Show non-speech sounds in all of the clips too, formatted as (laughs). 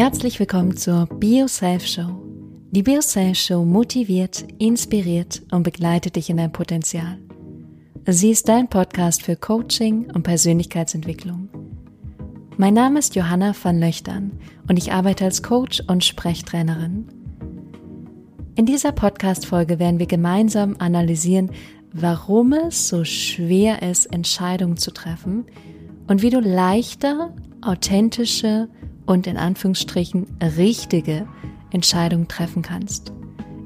Herzlich willkommen zur BioSelf Show. Die BioSelf Show motiviert, inspiriert und begleitet dich in dein Potenzial. Sie ist dein Podcast für Coaching und Persönlichkeitsentwicklung. Mein Name ist Johanna van Löchtern und ich arbeite als Coach und Sprechtrainerin. In dieser Podcast-Folge werden wir gemeinsam analysieren, warum es so schwer ist, Entscheidungen zu treffen und wie du leichter, authentische und in Anführungsstrichen richtige Entscheidungen treffen kannst.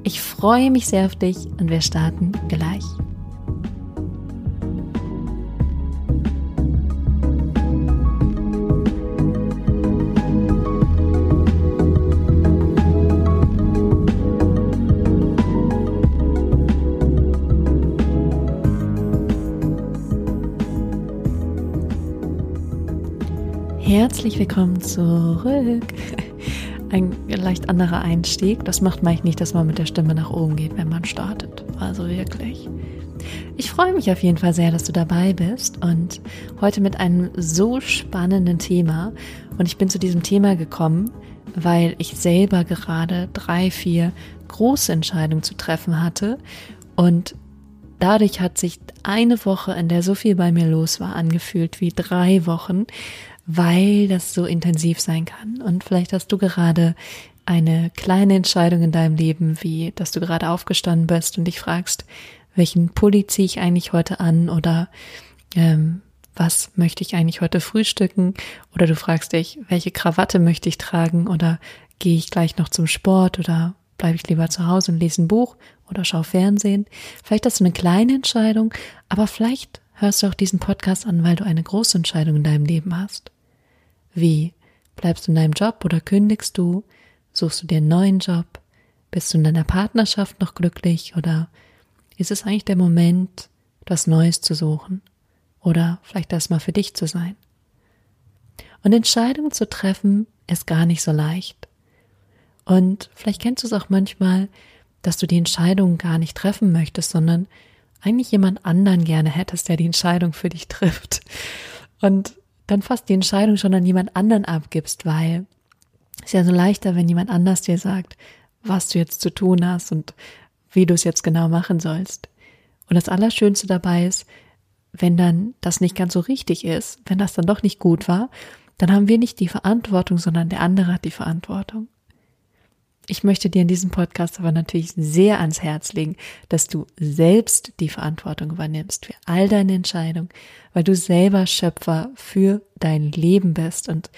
Ich freue mich sehr auf dich und wir starten gleich. Herzlich willkommen zurück. Ein leicht anderer Einstieg. Das macht manchmal nicht, dass man mit der Stimme nach oben geht, wenn man startet. Also wirklich. Ich freue mich auf jeden Fall sehr, dass du dabei bist und heute mit einem so spannenden Thema. Und ich bin zu diesem Thema gekommen, weil ich selber gerade drei, vier große Entscheidungen zu treffen hatte und Dadurch hat sich eine Woche, in der so viel bei mir los war, angefühlt wie drei Wochen, weil das so intensiv sein kann. Und vielleicht hast du gerade eine kleine Entscheidung in deinem Leben, wie dass du gerade aufgestanden bist und dich fragst, welchen Pulli ziehe ich eigentlich heute an oder ähm, was möchte ich eigentlich heute frühstücken? Oder du fragst dich, welche Krawatte möchte ich tragen? Oder gehe ich gleich noch zum Sport? Oder bleibe ich lieber zu Hause und lese ein Buch oder schaue Fernsehen? Vielleicht hast du eine kleine Entscheidung, aber vielleicht hörst du auch diesen Podcast an, weil du eine große Entscheidung in deinem Leben hast. Wie? Bleibst du in deinem Job oder kündigst du? Suchst du dir einen neuen Job? Bist du in deiner Partnerschaft noch glücklich oder ist es eigentlich der Moment, etwas Neues zu suchen oder vielleicht erstmal für dich zu sein? Und Entscheidungen zu treffen ist gar nicht so leicht. Und vielleicht kennst du es auch manchmal, dass du die Entscheidung gar nicht treffen möchtest, sondern eigentlich jemand anderen gerne hättest, der die Entscheidung für dich trifft. Und dann fast die Entscheidung schon an jemand anderen abgibst, weil es ist ja so leichter, wenn jemand anders dir sagt, was du jetzt zu tun hast und wie du es jetzt genau machen sollst. Und das Allerschönste dabei ist, wenn dann das nicht ganz so richtig ist, wenn das dann doch nicht gut war, dann haben wir nicht die Verantwortung, sondern der andere hat die Verantwortung. Ich möchte dir in diesem Podcast aber natürlich sehr ans Herz legen, dass du selbst die Verantwortung übernimmst für all deine Entscheidungen, weil du selber Schöpfer für dein Leben bist. Und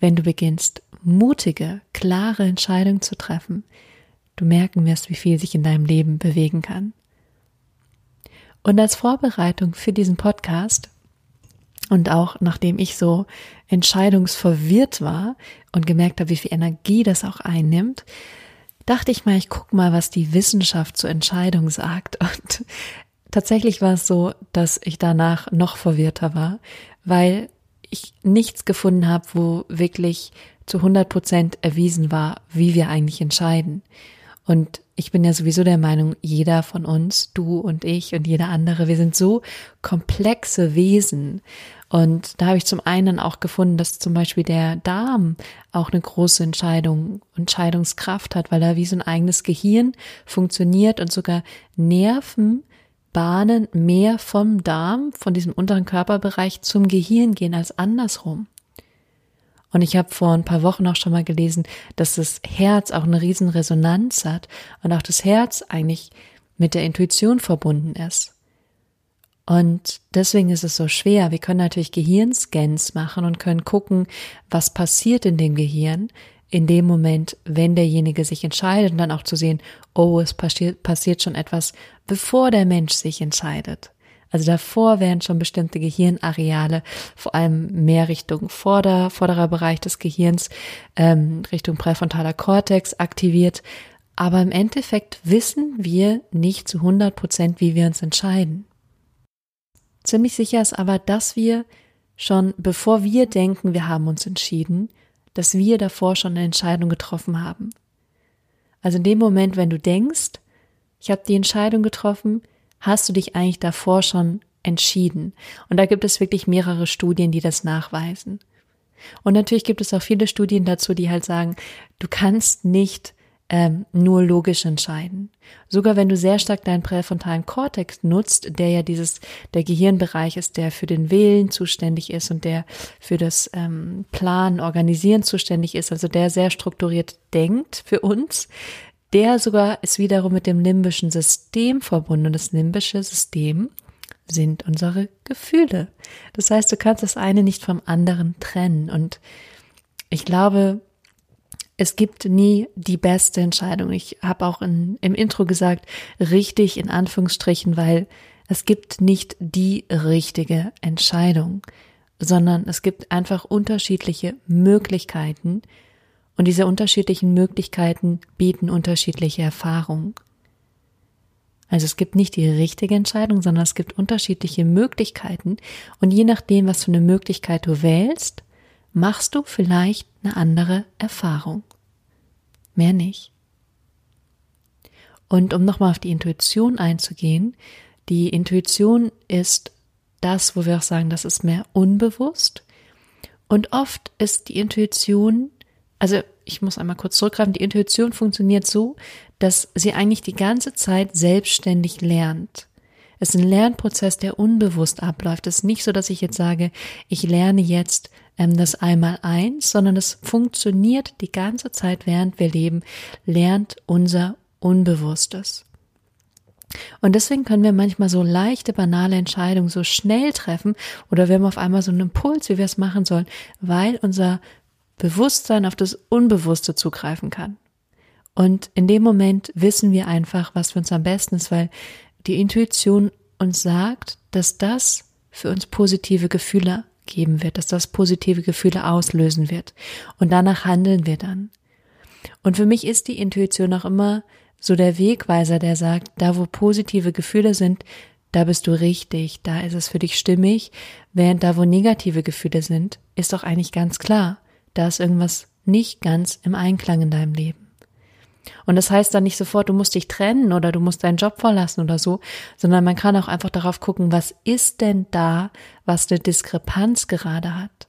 wenn du beginnst, mutige, klare Entscheidungen zu treffen, du merken wirst, wie viel sich in deinem Leben bewegen kann. Und als Vorbereitung für diesen Podcast und auch nachdem ich so entscheidungsverwirrt war und gemerkt habe, wie viel Energie das auch einnimmt, dachte ich mal, ich guck mal, was die Wissenschaft zur Entscheidung sagt. Und tatsächlich war es so, dass ich danach noch verwirrter war, weil ich nichts gefunden habe, wo wirklich zu 100 Prozent erwiesen war, wie wir eigentlich entscheiden. Und ich bin ja sowieso der Meinung, jeder von uns, du und ich und jeder andere, wir sind so komplexe Wesen. Und da habe ich zum einen auch gefunden, dass zum Beispiel der Darm auch eine große Entscheidung, Entscheidungskraft hat, weil er wie so ein eigenes Gehirn funktioniert und sogar Nervenbahnen mehr vom Darm, von diesem unteren Körperbereich zum Gehirn gehen als andersrum. Und ich habe vor ein paar Wochen auch schon mal gelesen, dass das Herz auch eine riesen Resonanz hat und auch das Herz eigentlich mit der Intuition verbunden ist. Und deswegen ist es so schwer. Wir können natürlich Gehirnscans machen und können gucken, was passiert in dem Gehirn in dem Moment, wenn derjenige sich entscheidet und dann auch zu sehen, oh, es passiert, passiert schon etwas, bevor der Mensch sich entscheidet. Also davor werden schon bestimmte Gehirnareale, vor allem mehr Richtung Vorder, vorderer Bereich des Gehirns, ähm, Richtung präfrontaler Kortex aktiviert. Aber im Endeffekt wissen wir nicht zu 100 Prozent, wie wir uns entscheiden. Ziemlich sicher ist aber, dass wir schon, bevor wir denken, wir haben uns entschieden, dass wir davor schon eine Entscheidung getroffen haben. Also in dem Moment, wenn du denkst, ich habe die Entscheidung getroffen, hast du dich eigentlich davor schon entschieden. Und da gibt es wirklich mehrere Studien, die das nachweisen. Und natürlich gibt es auch viele Studien dazu, die halt sagen, du kannst nicht ähm, nur logisch entscheiden. Sogar wenn du sehr stark deinen präfrontalen Kortex nutzt, der ja dieses, der Gehirnbereich ist, der für den Willen zuständig ist und der für das ähm, Planen, Organisieren zuständig ist, also der sehr strukturiert denkt für uns, der sogar ist wiederum mit dem limbischen System verbunden. Und das limbische System sind unsere Gefühle. Das heißt, du kannst das eine nicht vom anderen trennen. Und ich glaube, es gibt nie die beste Entscheidung. Ich habe auch in, im Intro gesagt, richtig in Anführungsstrichen, weil es gibt nicht die richtige Entscheidung, sondern es gibt einfach unterschiedliche Möglichkeiten und diese unterschiedlichen Möglichkeiten bieten unterschiedliche Erfahrungen. Also es gibt nicht die richtige Entscheidung, sondern es gibt unterschiedliche Möglichkeiten und je nachdem, was für eine Möglichkeit du wählst, machst du vielleicht eine andere Erfahrung. Mehr nicht. Und um nochmal auf die Intuition einzugehen, die Intuition ist das, wo wir auch sagen, das ist mehr unbewusst. Und oft ist die Intuition, also ich muss einmal kurz zurückgreifen, die Intuition funktioniert so, dass sie eigentlich die ganze Zeit selbstständig lernt. Es ist ein Lernprozess, der unbewusst abläuft. Es ist nicht so, dass ich jetzt sage, ich lerne jetzt ähm, das einmal eins, sondern es funktioniert die ganze Zeit, während wir leben, lernt unser Unbewusstes. Und deswegen können wir manchmal so leichte, banale Entscheidungen so schnell treffen oder wir haben auf einmal so einen Impuls, wie wir es machen sollen, weil unser Bewusstsein auf das Unbewusste zugreifen kann. Und in dem Moment wissen wir einfach, was für uns am besten ist, weil die Intuition uns sagt, dass das für uns positive Gefühle geben wird, dass das positive Gefühle auslösen wird. Und danach handeln wir dann. Und für mich ist die Intuition auch immer so der Wegweiser, der sagt, da wo positive Gefühle sind, da bist du richtig, da ist es für dich stimmig, während da wo negative Gefühle sind, ist doch eigentlich ganz klar, da ist irgendwas nicht ganz im Einklang in deinem Leben. Und das heißt dann nicht sofort, du musst dich trennen oder du musst deinen Job verlassen oder so, sondern man kann auch einfach darauf gucken, was ist denn da, was eine Diskrepanz gerade hat.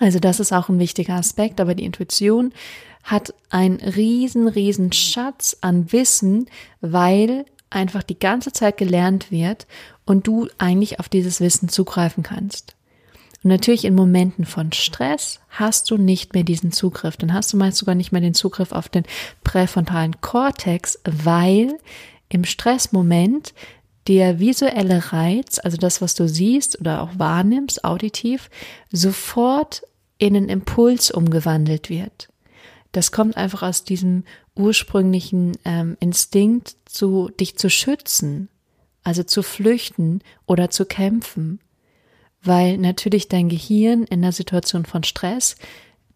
Also das ist auch ein wichtiger Aspekt, aber die Intuition hat einen riesen, riesen Schatz an Wissen, weil einfach die ganze Zeit gelernt wird und du eigentlich auf dieses Wissen zugreifen kannst. Und natürlich in Momenten von Stress hast du nicht mehr diesen Zugriff. Dann hast du meist sogar nicht mehr den Zugriff auf den präfrontalen Kortex, weil im Stressmoment der visuelle Reiz, also das, was du siehst oder auch wahrnimmst, auditiv, sofort in einen Impuls umgewandelt wird. Das kommt einfach aus diesem ursprünglichen ähm, Instinkt, zu dich zu schützen, also zu flüchten oder zu kämpfen weil natürlich dein Gehirn in der Situation von Stress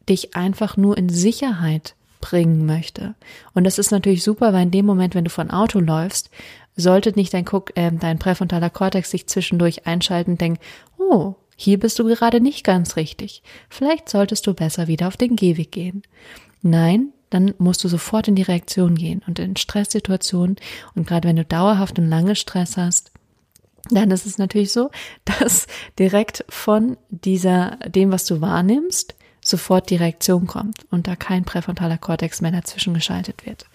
dich einfach nur in Sicherheit bringen möchte. Und das ist natürlich super, weil in dem Moment, wenn du von Auto läufst, sollte nicht dein, äh, dein präfrontaler Kortex sich zwischendurch einschalten und denken, oh, hier bist du gerade nicht ganz richtig. Vielleicht solltest du besser wieder auf den Gehweg gehen. Nein, dann musst du sofort in die Reaktion gehen und in Stresssituationen und gerade wenn du dauerhaft und lange Stress hast, dann ist es natürlich so, (laughs) dass direkt von dieser, dem, was du wahrnimmst, sofort die Reaktion kommt und da kein präfrontaler Kortex mehr dazwischen geschaltet wird.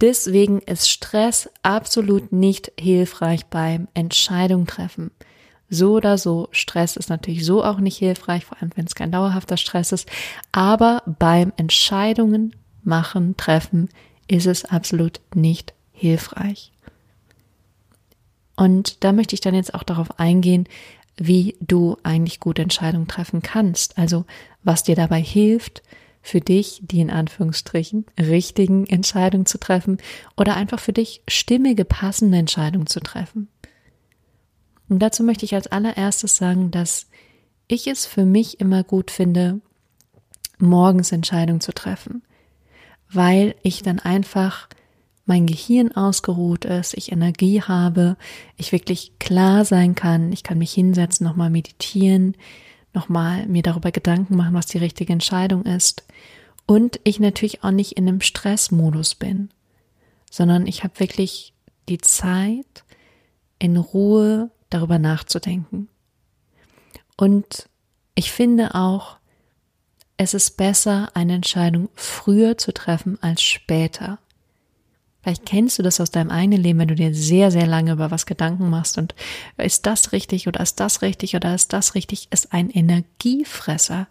Deswegen ist Stress absolut nicht hilfreich beim Entscheidung treffen. So oder so, Stress ist natürlich so auch nicht hilfreich, vor allem wenn es kein dauerhafter Stress ist, aber beim Entscheidungen machen, treffen ist es absolut nicht hilfreich. Und da möchte ich dann jetzt auch darauf eingehen, wie du eigentlich gute Entscheidungen treffen kannst. Also was dir dabei hilft, für dich die in Anführungsstrichen richtigen Entscheidungen zu treffen oder einfach für dich stimmige, passende Entscheidungen zu treffen. Und dazu möchte ich als allererstes sagen, dass ich es für mich immer gut finde, morgens Entscheidungen zu treffen, weil ich dann einfach mein Gehirn ausgeruht ist, ich Energie habe, ich wirklich klar sein kann, ich kann mich hinsetzen, nochmal meditieren, nochmal mir darüber Gedanken machen, was die richtige Entscheidung ist. Und ich natürlich auch nicht in einem Stressmodus bin, sondern ich habe wirklich die Zeit, in Ruhe darüber nachzudenken. Und ich finde auch, es ist besser, eine Entscheidung früher zu treffen als später. Vielleicht kennst du das aus deinem eigenen Leben, wenn du dir sehr, sehr lange über was Gedanken machst und ist das richtig oder ist das richtig oder ist das richtig, ist ein Energiefresser,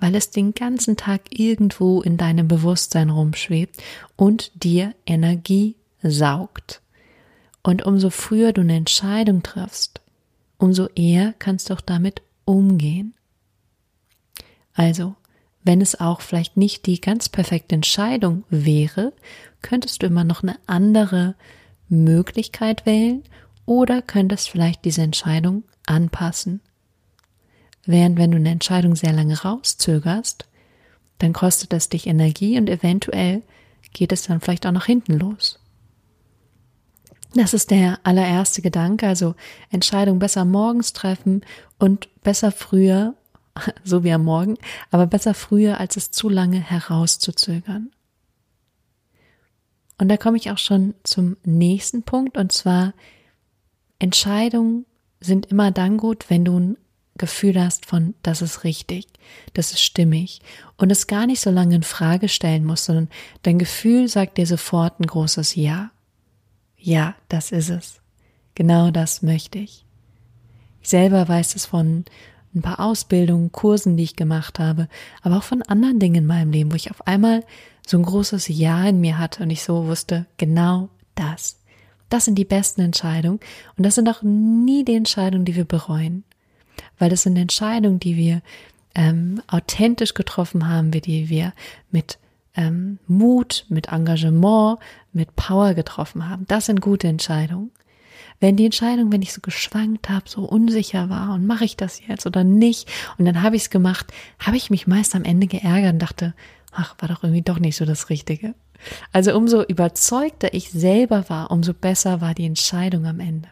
weil es den ganzen Tag irgendwo in deinem Bewusstsein rumschwebt und dir Energie saugt. Und umso früher du eine Entscheidung triffst, umso eher kannst du auch damit umgehen. Also, wenn es auch vielleicht nicht die ganz perfekte Entscheidung wäre, könntest du immer noch eine andere Möglichkeit wählen oder könntest vielleicht diese Entscheidung anpassen. Während wenn du eine Entscheidung sehr lange rauszögerst, dann kostet es dich Energie und eventuell geht es dann vielleicht auch nach hinten los. Das ist der allererste Gedanke, also Entscheidung besser morgens treffen und besser früher (laughs) so wie am Morgen, aber besser früher, als es zu lange herauszuzögern. Und da komme ich auch schon zum nächsten Punkt, und zwar Entscheidungen sind immer dann gut, wenn du ein Gefühl hast von, das ist richtig, das ist stimmig und es gar nicht so lange in Frage stellen musst, sondern dein Gefühl sagt dir sofort ein großes Ja. Ja, das ist es. Genau das möchte ich. Ich selber weiß es von ein paar Ausbildungen, Kursen, die ich gemacht habe, aber auch von anderen Dingen in meinem Leben, wo ich auf einmal so ein großes Ja in mir hatte und ich so wusste, genau das. Das sind die besten Entscheidungen und das sind auch nie die Entscheidungen, die wir bereuen, weil das sind Entscheidungen, die wir ähm, authentisch getroffen haben, die wir mit ähm, Mut, mit Engagement, mit Power getroffen haben. Das sind gute Entscheidungen. Wenn die Entscheidung, wenn ich so geschwankt habe, so unsicher war und mache ich das jetzt oder nicht und dann habe ich es gemacht, habe ich mich meist am Ende geärgert und dachte, ach, war doch irgendwie doch nicht so das Richtige. Also umso überzeugter ich selber war, umso besser war die Entscheidung am Ende.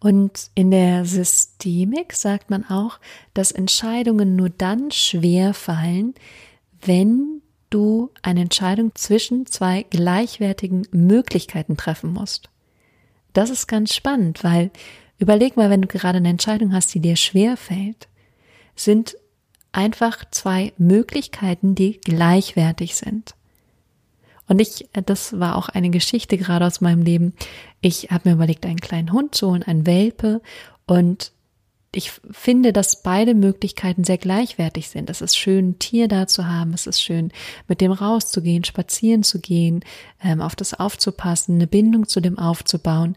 Und in der Systemik sagt man auch, dass Entscheidungen nur dann schwer fallen, wenn du eine Entscheidung zwischen zwei gleichwertigen Möglichkeiten treffen musst. Das ist ganz spannend, weil überleg mal, wenn du gerade eine Entscheidung hast, die dir schwer fällt, sind einfach zwei Möglichkeiten, die gleichwertig sind. Und ich, das war auch eine Geschichte gerade aus meinem Leben. Ich habe mir überlegt, einen kleinen Hund zu holen, einen Welpe. Und ich finde, dass beide Möglichkeiten sehr gleichwertig sind. Es ist schön, ein Tier da zu haben. Es ist schön, mit dem rauszugehen, spazieren zu gehen, ähm, auf das aufzupassen, eine Bindung zu dem aufzubauen.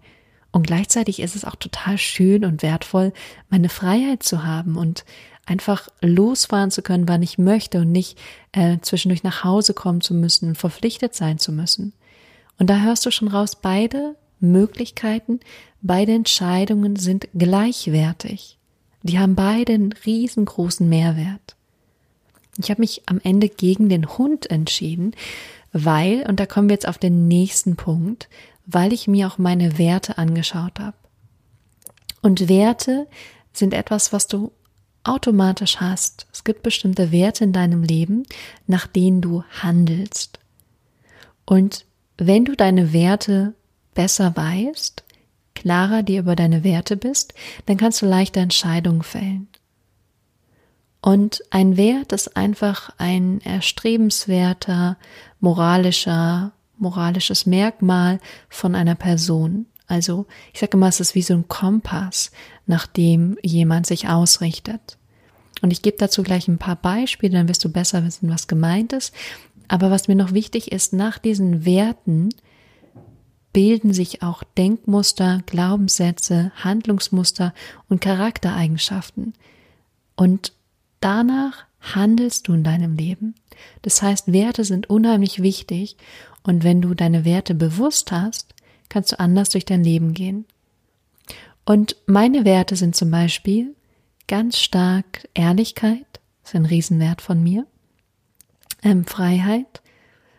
Und gleichzeitig ist es auch total schön und wertvoll, meine Freiheit zu haben und einfach losfahren zu können, wann ich möchte und nicht äh, zwischendurch nach Hause kommen zu müssen und verpflichtet sein zu müssen. Und da hörst du schon raus, beide Möglichkeiten, beide Entscheidungen sind gleichwertig. Die haben beide einen riesengroßen Mehrwert. Ich habe mich am Ende gegen den Hund entschieden, weil, und da kommen wir jetzt auf den nächsten Punkt, weil ich mir auch meine Werte angeschaut habe. Und Werte sind etwas, was du automatisch hast. Es gibt bestimmte Werte in deinem Leben, nach denen du handelst. Und wenn du deine Werte besser weißt, klarer dir über deine Werte bist, dann kannst du leichter Entscheidungen fällen. Und ein Wert ist einfach ein erstrebenswerter, moralischer, moralisches Merkmal von einer Person. Also ich sage immer, es ist wie so ein Kompass, nach dem jemand sich ausrichtet. Und ich gebe dazu gleich ein paar Beispiele, dann wirst du besser wissen, was gemeint ist. Aber was mir noch wichtig ist, nach diesen Werten bilden sich auch Denkmuster, Glaubenssätze, Handlungsmuster und Charaktereigenschaften. Und danach handelst du in deinem Leben. Das heißt, Werte sind unheimlich wichtig und wenn du deine Werte bewusst hast, kannst du anders durch dein Leben gehen. Und meine Werte sind zum Beispiel ganz stark Ehrlichkeit, ist ein Riesenwert von mir, ähm, Freiheit,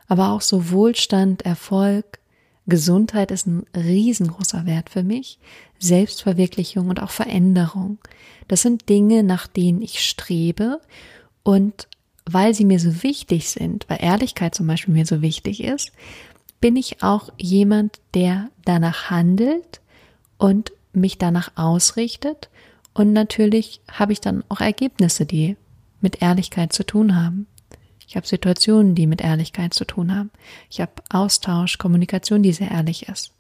aber auch so Wohlstand, Erfolg, Gesundheit ist ein riesengroßer Wert für mich, Selbstverwirklichung und auch Veränderung. Das sind Dinge, nach denen ich strebe und weil sie mir so wichtig sind, weil Ehrlichkeit zum Beispiel mir so wichtig ist, bin ich auch jemand, der danach handelt und mich danach ausrichtet Und natürlich habe ich dann auch Ergebnisse, die mit Ehrlichkeit zu tun haben. Ich habe Situationen, die mit Ehrlichkeit zu tun haben. Ich habe Austausch, Kommunikation, die sehr ehrlich ist.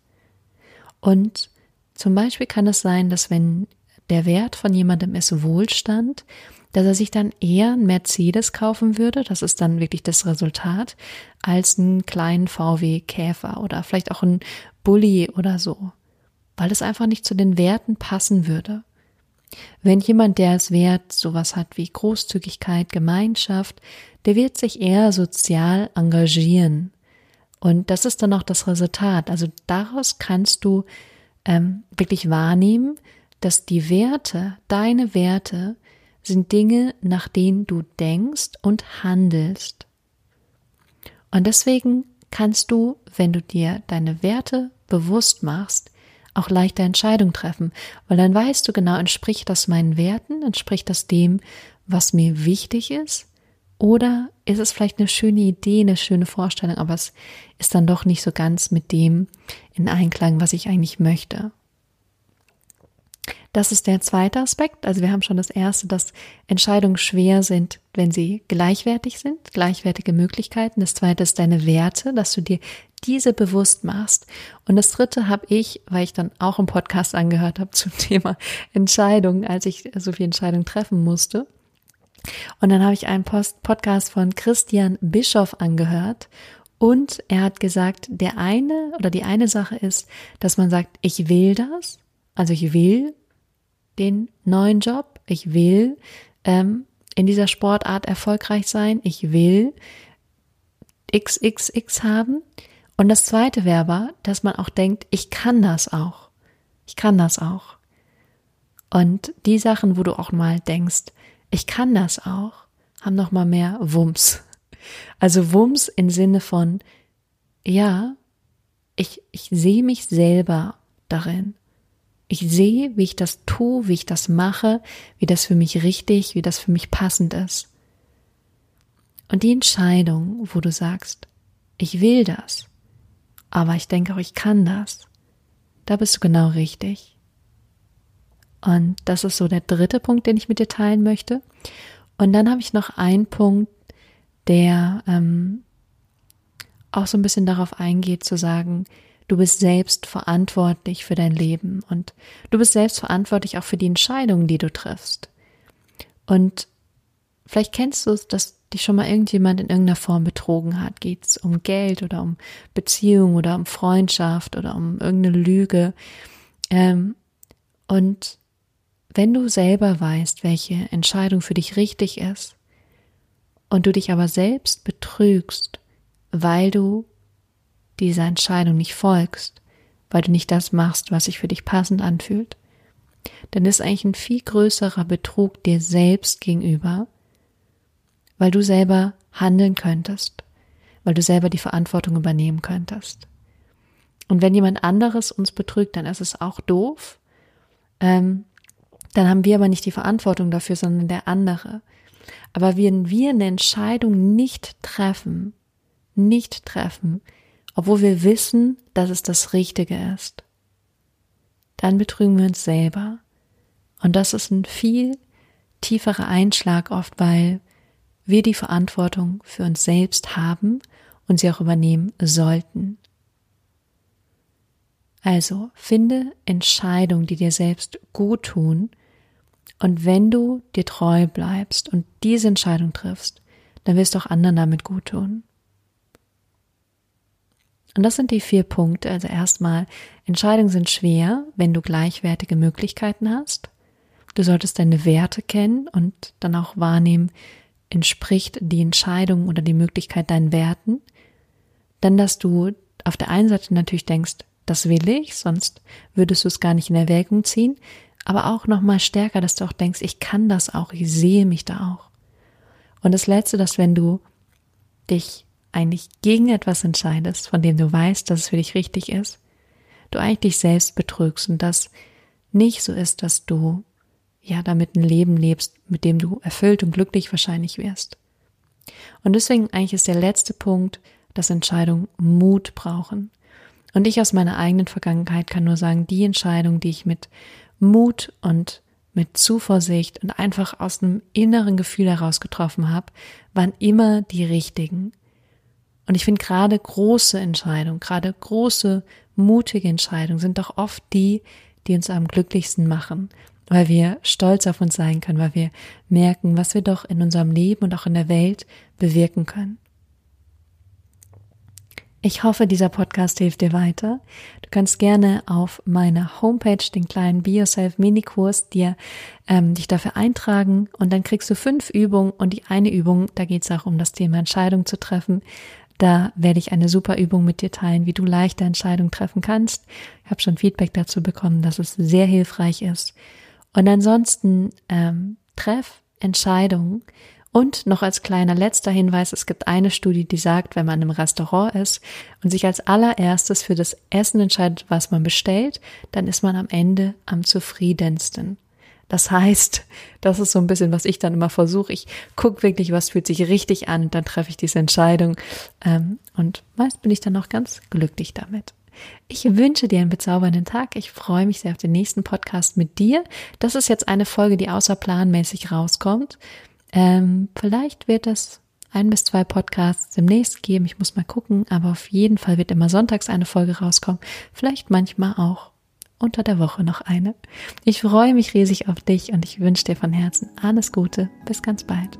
Und zum Beispiel kann es sein, dass wenn der Wert von jemandem ist Wohlstand, dass er sich dann eher ein Mercedes kaufen würde, das ist dann wirklich das Resultat, als einen kleinen VW Käfer oder vielleicht auch einen Bulli oder so, weil es einfach nicht zu den Werten passen würde. Wenn jemand, der es wert sowas hat wie Großzügigkeit, Gemeinschaft, der wird sich eher sozial engagieren. Und das ist dann auch das Resultat. Also daraus kannst du ähm, wirklich wahrnehmen, dass die Werte, deine Werte, sind Dinge, nach denen du denkst und handelst. Und deswegen kannst du, wenn du dir deine Werte bewusst machst, auch leichter Entscheidungen treffen, weil dann weißt du genau, entspricht das meinen Werten, entspricht das dem, was mir wichtig ist, oder ist es vielleicht eine schöne Idee, eine schöne Vorstellung, aber es ist dann doch nicht so ganz mit dem in Einklang, was ich eigentlich möchte. Das ist der zweite Aspekt. Also wir haben schon das erste, dass Entscheidungen schwer sind, wenn sie gleichwertig sind, gleichwertige Möglichkeiten. Das zweite ist deine Werte, dass du dir diese bewusst machst. Und das dritte habe ich, weil ich dann auch einen Podcast angehört habe zum (laughs) Thema Entscheidungen, als ich so viel Entscheidungen treffen musste. Und dann habe ich einen Post Podcast von Christian Bischoff angehört und er hat gesagt, der eine oder die eine Sache ist, dass man sagt, ich will das, also ich will den neuen Job. Ich will ähm, in dieser Sportart erfolgreich sein. Ich will XXX haben. Und das zweite wäre aber, dass man auch denkt, ich kann das auch. Ich kann das auch. Und die Sachen, wo du auch mal denkst, ich kann das auch, haben noch mal mehr Wumms. Also Wumms im Sinne von, ja, ich, ich sehe mich selber darin. Ich sehe, wie ich das tue, wie ich das mache, wie das für mich richtig, wie das für mich passend ist. Und die Entscheidung, wo du sagst, ich will das, aber ich denke auch, ich kann das, da bist du genau richtig. Und das ist so der dritte Punkt, den ich mit dir teilen möchte. Und dann habe ich noch einen Punkt, der ähm, auch so ein bisschen darauf eingeht, zu sagen, Du bist selbst verantwortlich für dein Leben und du bist selbst verantwortlich auch für die Entscheidungen, die du triffst. Und vielleicht kennst du es, dass dich schon mal irgendjemand in irgendeiner Form betrogen hat. Geht es um Geld oder um Beziehung oder um Freundschaft oder um irgendeine Lüge. Ähm, und wenn du selber weißt, welche Entscheidung für dich richtig ist, und du dich aber selbst betrügst, weil du dieser Entscheidung nicht folgst, weil du nicht das machst, was sich für dich passend anfühlt, dann ist eigentlich ein viel größerer Betrug dir selbst gegenüber, weil du selber handeln könntest, weil du selber die Verantwortung übernehmen könntest. Und wenn jemand anderes uns betrügt, dann ist es auch doof. Ähm, dann haben wir aber nicht die Verantwortung dafür, sondern der andere. Aber wenn wir eine Entscheidung nicht treffen, nicht treffen, obwohl wir wissen, dass es das Richtige ist, dann betrügen wir uns selber. Und das ist ein viel tieferer Einschlag oft, weil wir die Verantwortung für uns selbst haben und sie auch übernehmen sollten. Also finde Entscheidungen, die dir selbst gut tun. Und wenn du dir treu bleibst und diese Entscheidung triffst, dann wirst du auch anderen damit gut tun. Und das sind die vier Punkte. Also erstmal, Entscheidungen sind schwer, wenn du gleichwertige Möglichkeiten hast. Du solltest deine Werte kennen und dann auch wahrnehmen, entspricht die Entscheidung oder die Möglichkeit deinen Werten. Dann, dass du auf der einen Seite natürlich denkst, das will ich, sonst würdest du es gar nicht in Erwägung ziehen. Aber auch nochmal stärker, dass du auch denkst, ich kann das auch, ich sehe mich da auch. Und das Letzte, dass wenn du dich eigentlich gegen etwas entscheidest, von dem du weißt, dass es für dich richtig ist, du eigentlich dich selbst betrügst und das nicht so ist, dass du ja damit ein Leben lebst, mit dem du erfüllt und glücklich wahrscheinlich wirst. Und deswegen eigentlich ist der letzte Punkt, dass Entscheidungen Mut brauchen. Und ich aus meiner eigenen Vergangenheit kann nur sagen, die Entscheidung, die ich mit Mut und mit Zuversicht und einfach aus einem inneren Gefühl heraus getroffen habe, waren immer die richtigen. Und ich finde gerade große Entscheidungen, gerade große, mutige Entscheidungen sind doch oft die, die uns am glücklichsten machen, weil wir stolz auf uns sein können, weil wir merken, was wir doch in unserem Leben und auch in der Welt bewirken können. Ich hoffe, dieser Podcast hilft dir weiter. Du kannst gerne auf meiner Homepage den kleinen Be Yourself Minikurs dir ähm, dich dafür eintragen und dann kriegst du fünf Übungen und die eine Übung, da geht es auch um das Thema Entscheidung zu treffen. Da werde ich eine super Übung mit dir teilen, wie du leichter Entscheidungen treffen kannst. Ich habe schon Feedback dazu bekommen, dass es sehr hilfreich ist. Und ansonsten ähm, treff Entscheidungen und noch als kleiner letzter Hinweis, es gibt eine Studie, die sagt, wenn man im Restaurant ist und sich als allererstes für das Essen entscheidet, was man bestellt, dann ist man am Ende am zufriedensten. Das heißt, das ist so ein bisschen, was ich dann immer versuche. Ich gucke wirklich, was fühlt sich richtig an, dann treffe ich diese Entscheidung. Ähm, und meist bin ich dann auch ganz glücklich damit. Ich wünsche dir einen bezaubernden Tag. Ich freue mich sehr auf den nächsten Podcast mit dir. Das ist jetzt eine Folge, die außerplanmäßig rauskommt. Ähm, vielleicht wird es ein bis zwei Podcasts demnächst geben. Ich muss mal gucken, aber auf jeden Fall wird immer sonntags eine Folge rauskommen. Vielleicht manchmal auch unter der Woche noch eine. Ich freue mich riesig auf dich und ich wünsche dir von Herzen alles Gute. Bis ganz bald.